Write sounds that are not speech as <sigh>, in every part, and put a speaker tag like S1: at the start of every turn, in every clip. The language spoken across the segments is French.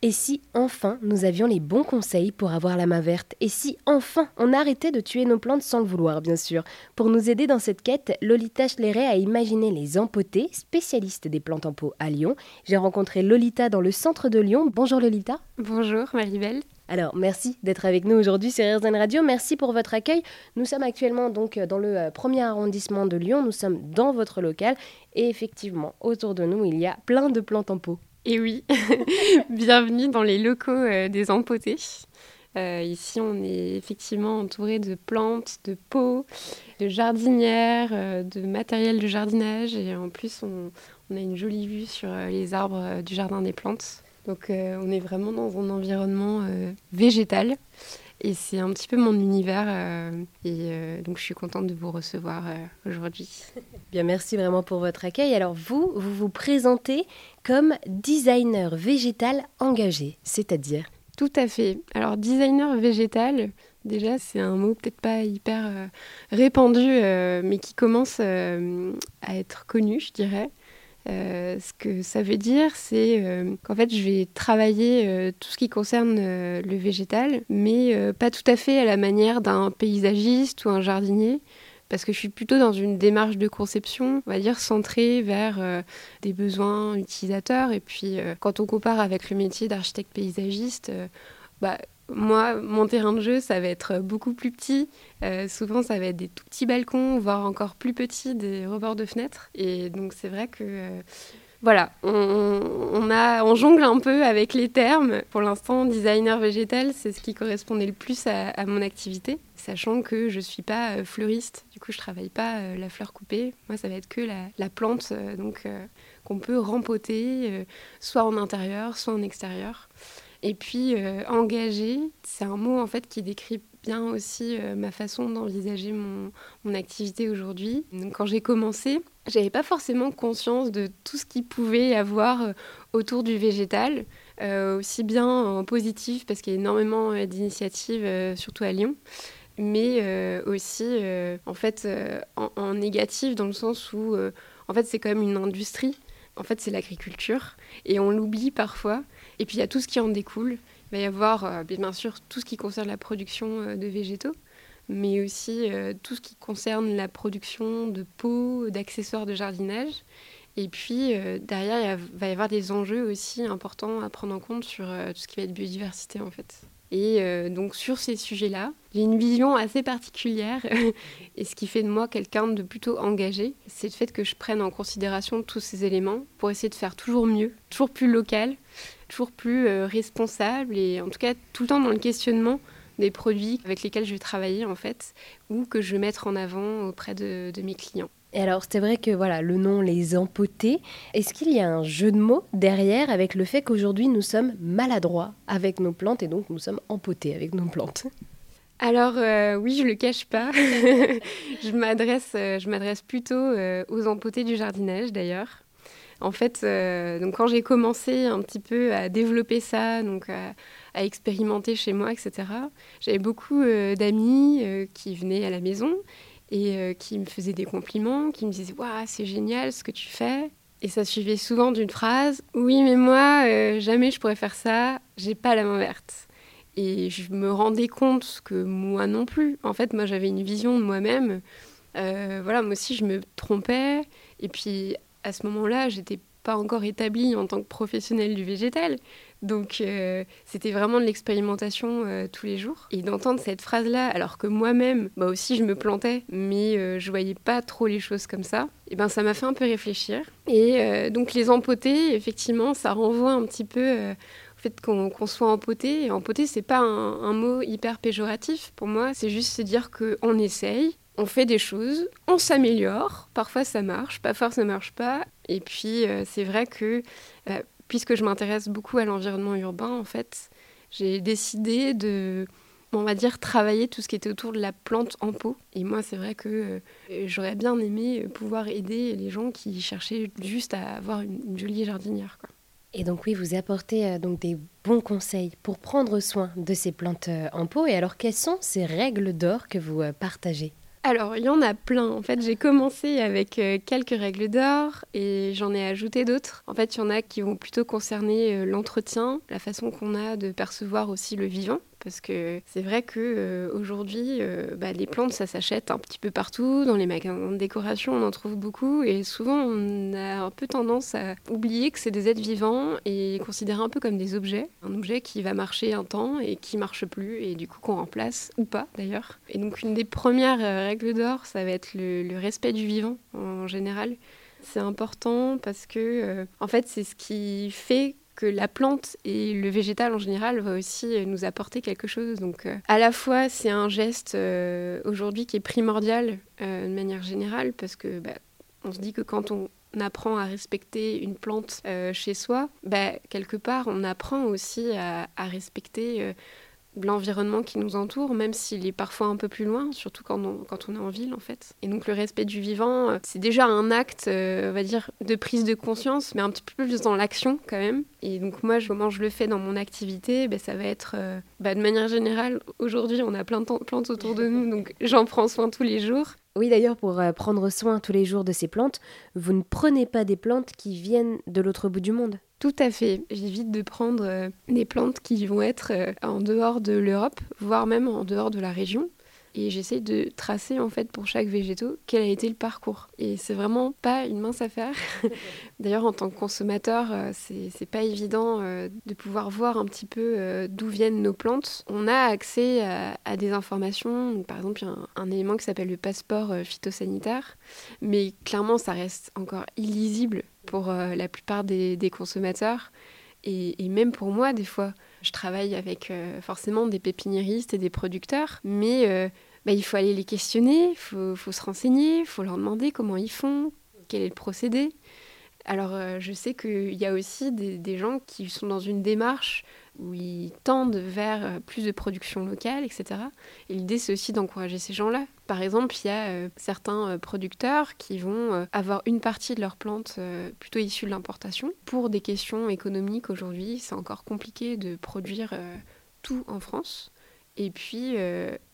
S1: Et si enfin nous avions les bons conseils pour avoir la main verte? Et si enfin on arrêtait de tuer nos plantes sans le vouloir, bien sûr? Pour nous aider dans cette quête, Lolita Schleret a imaginé les empotés, spécialistes des plantes en pot à Lyon. J'ai rencontré Lolita dans le centre de Lyon. Bonjour Lolita.
S2: Bonjour Maribel.
S1: Alors, merci d'être avec nous aujourd'hui sur RZN Radio. Merci pour votre accueil. Nous sommes actuellement donc dans le euh, premier arrondissement de Lyon. Nous sommes dans votre local. Et effectivement, autour de nous, il y a plein de plantes en pot.
S2: Et oui, <laughs> bienvenue dans les locaux euh, des empotés. Euh, ici, on est effectivement entouré de plantes, de pots, de jardinières, euh, de matériel de jardinage. Et en plus, on, on a une jolie vue sur les arbres du jardin des plantes. Donc, on est vraiment dans un environnement végétal. Et c'est un petit peu mon univers. Euh, et euh, donc, je suis contente de vous recevoir euh, aujourd'hui.
S1: Bien, merci vraiment pour votre accueil. Alors, vous, vous vous présentez comme designer végétal engagé, c'est-à-dire
S2: Tout à fait. Alors, designer végétal, déjà, c'est un mot peut-être pas hyper répandu, mais qui commence à être connu, je dirais. Euh, ce que ça veut dire, c'est euh, qu'en fait, je vais travailler euh, tout ce qui concerne le végétal, mais pas tout à fait à la manière d'un paysagiste ou un jardinier, parce que je suis plutôt dans une démarche de conception, on va dire, centrée vers des besoins utilisateurs. Et puis, quand on compare avec le métier d'architecte paysagiste, bah, moi, mon terrain de jeu, ça va être beaucoup plus petit. Euh, souvent, ça va être des tout petits balcons, voire encore plus petits, des rebords de fenêtres. Et donc, c'est vrai que. Euh, voilà, on, jongle un peu avec les termes. Pour l'instant, designer végétal, c'est ce qui correspondait le plus à, mon activité, sachant que je ne suis pas euh, fleuriste. Du coup, je ne travaille pas la fleur coupée. Moi, ça va être que la, plante donc qu'on peut rempoter, soit en intérieur, soit en extérieur. Et puis euh, engagé, c'est un mot en fait qui décrit bien aussi euh, ma façon d'envisager mon, activité aujourd'hui. Quand j'ai commencé, j'avais pas forcément conscience de tout ce qu'il pouvait y avoir euh, autour du végétal, aussi bien en positif parce qu'il y a énormément d'initiatives, surtout à Lyon mais aussi en fait en, négatif dans le sens où en fait c'est quand même une industrie. En fait c'est l'agriculture. Et on l'oublie parfois et puis il y a tout ce qui en découle. Il va y avoir euh, bien sûr tout ce qui concerne la production euh, de végétaux, mais aussi euh, tout ce qui concerne la production de pots, d'accessoires de jardinage. Et puis derrière, il va y avoir des enjeux aussi importants à prendre en compte sur tout ce qui va être biodiversité en fait. Et donc sur ces sujets-là, j'ai une vision assez particulière. <laughs> et ce qui fait de moi quelqu'un de plutôt engagé, c'est le fait que je prenne en considération tous ces éléments pour essayer de faire toujours mieux, toujours plus local, toujours plus euh, responsable et en tout cas tout le temps dans le questionnement des produits avec lesquels je vais travailler en fait ou que je vais mettre en avant auprès de, mes clients.
S1: Et alors, c'est vrai que voilà, le nom les empotés, est-ce qu'il y a un jeu de mots derrière avec le fait qu'aujourd'hui nous sommes maladroits avec nos plantes et donc nous sommes empotés avec nos plantes?
S2: Alors euh, oui, je le cache pas. <laughs> je m'adresse, euh, je m'adresse plutôt aux empotés du jardinage d'ailleurs. En fait, euh, donc quand j'ai commencé un petit peu à développer ça, donc à, expérimenter chez moi, etc., j'avais beaucoup euh, d'amis euh, qui venaient à la maison et qui me faisaient des compliments, qui me disaient Waouh, c'est génial ce que tu fais. Et ça suivait souvent d'une phrase Oui, mais moi, jamais je pourrais faire ça, j'ai pas la main verte. Et je me rendais compte que moi non plus. En fait, moi, j'avais une vision de moi-même. voilà, moi aussi, je me trompais. Et puis, à ce moment-là, j'étais pas encore établie en tant que professionnelle du végétal. Donc euh, c'était vraiment de l'expérimentation euh, tous les jours. Et d'entendre cette phrase-là, alors que moi-même, bah aussi je me plantais, mais euh, je voyais pas trop les choses comme ça, et ben ça m'a fait un peu réfléchir. Et donc les empoter, effectivement, ça renvoie un petit peu au fait qu'on soit empoté. Et empoté, c'est pas un, un, mot hyper péjoratif. Pour moi, c'est juste se dire qu'on essaye, on fait des choses, on s'améliore, parfois ça marche, parfois ça marche pas. Et puis euh, c'est vrai que euh, puisque je m'intéresse beaucoup à l'environnement urbain, en fait, j'ai décidé de, on va dire, travailler tout ce qui était autour de la plante en pot. Et moi, c'est vrai que euh, j'aurais bien aimé pouvoir aider les gens qui cherchaient juste à avoir une, jolie jardinière.
S1: Et donc oui, vous apportez donc des bons conseils pour prendre soin de ces plantes en pot. Et alors, quelles sont ces règles d'or que vous partagez?
S2: Alors, il y en a plein. En fait, j'ai commencé avec euh, quelques règles d'or et j'en ai ajouté d'autres. En fait, il y en a qui vont plutôt concerner euh, l'entretien, la façon qu'on a de percevoir aussi le vivant parce que c'est vrai que euh, aujourd'hui, euh, bah, les plantes, ça s'achète un petit peu partout. Dans les magasins de décoration, on en trouve beaucoup. Et souvent, on a un peu tendance à oublier que c'est des êtres vivants et considérer un peu comme des objets. Un objet qui va marcher un temps et qui marche plus, et du coup qu'on remplace, ou pas d'ailleurs. Et donc, une des premières euh, règles d'or, ça va être le, le, respect du vivant en général. C'est important parce que, en fait, c'est ce qui fait que la plante et le végétal en général va aussi euh, nous apporter quelque chose. Donc euh, à la fois c'est un geste euh, aujourd'hui qui est primordial de manière générale parce que bah, on se dit que quand on apprend à respecter une plante chez soi, bah, quelque part on apprend aussi à, à respecter l'environnement qui nous entoure, même s'il est parfois un peu plus loin, surtout quand on, quand on est en ville en fait. Et donc le respect du vivant, euh, c'est déjà un acte, euh, on va dire, de prise de conscience, mais un petit peu plus dans l'action quand même. Et donc moi, comment je le fais dans mon activité ben, Ça va être, euh, ben, de manière générale, aujourd'hui on a plein de plantes autour de nous, donc <laughs> j'en prends soin tous les jours.
S1: Oui, d'ailleurs, pour prendre soin tous les jours de ces plantes, vous ne prenez pas des plantes qui viennent de l'autre bout du monde
S2: tout à fait. J'évite de prendre euh, des plantes qui vont être euh, en dehors de l'Europe, voire même en dehors de la région. Et j'essaie de tracer en fait pour chaque végétaux quel a été le parcours. Et c'est vraiment pas une mince affaire. <laughs> D'ailleurs, en tant que consommateur, euh, c'est pas évident de pouvoir voir un petit peu d'où viennent nos plantes. On a accès à, des informations, par exemple, il y a un, élément qui s'appelle le passeport phytosanitaire, mais clairement, ça reste encore illisible pour euh, la plupart des, consommateurs. Et, même pour moi, des fois, je travaille avec euh, forcément des pépiniéristes et des producteurs, mais euh, bah, il faut aller les questionner, il faut, se renseigner, il faut leur demander comment ils font, quel est le procédé. Alors, je sais qu'il y a aussi des, gens qui sont dans une démarche où ils tendent vers euh, plus de production locale, etc. Et l'idée, c'est aussi d'encourager ces gens-là. Par exemple, il y a euh, certains euh, producteurs qui vont avoir une partie de leurs plantes plutôt issue de l'importation. Pour des questions économiques aujourd'hui, c'est encore compliqué de produire tout en France. Et puis,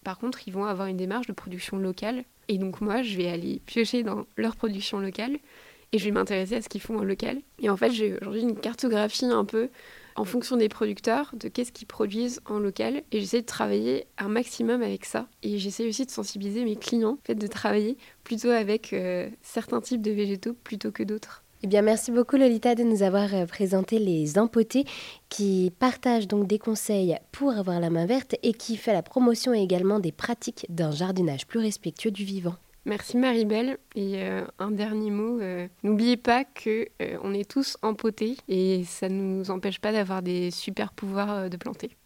S2: par contre, ils vont avoir une démarche de production locale. Et donc, moi, je vais aller piocher dans leur production locale et je vais m'intéresser à ce qu'ils font en local. Et en fait, j'ai aujourd'hui une cartographie un peu en fonction des producteurs, de qu'est-ce qu'ils produisent en local. Et j'essaie de travailler un maximum avec ça. Et j'essaie aussi de sensibiliser mes clients, fait, de travailler plutôt avec euh, certains types de végétaux plutôt que d'autres.
S1: Eh bien, merci beaucoup Lolita de nous avoir euh, présenté les empotés qui partagent donc des conseils pour avoir la main verte et qui fait la promotion également des pratiques d'un jardinage plus respectueux du vivant.
S2: Merci Maribel. Et euh, un dernier mot, euh, n'oubliez pas que euh, on est tous empotés et ça ne nous empêche pas d'avoir des super pouvoirs de planter.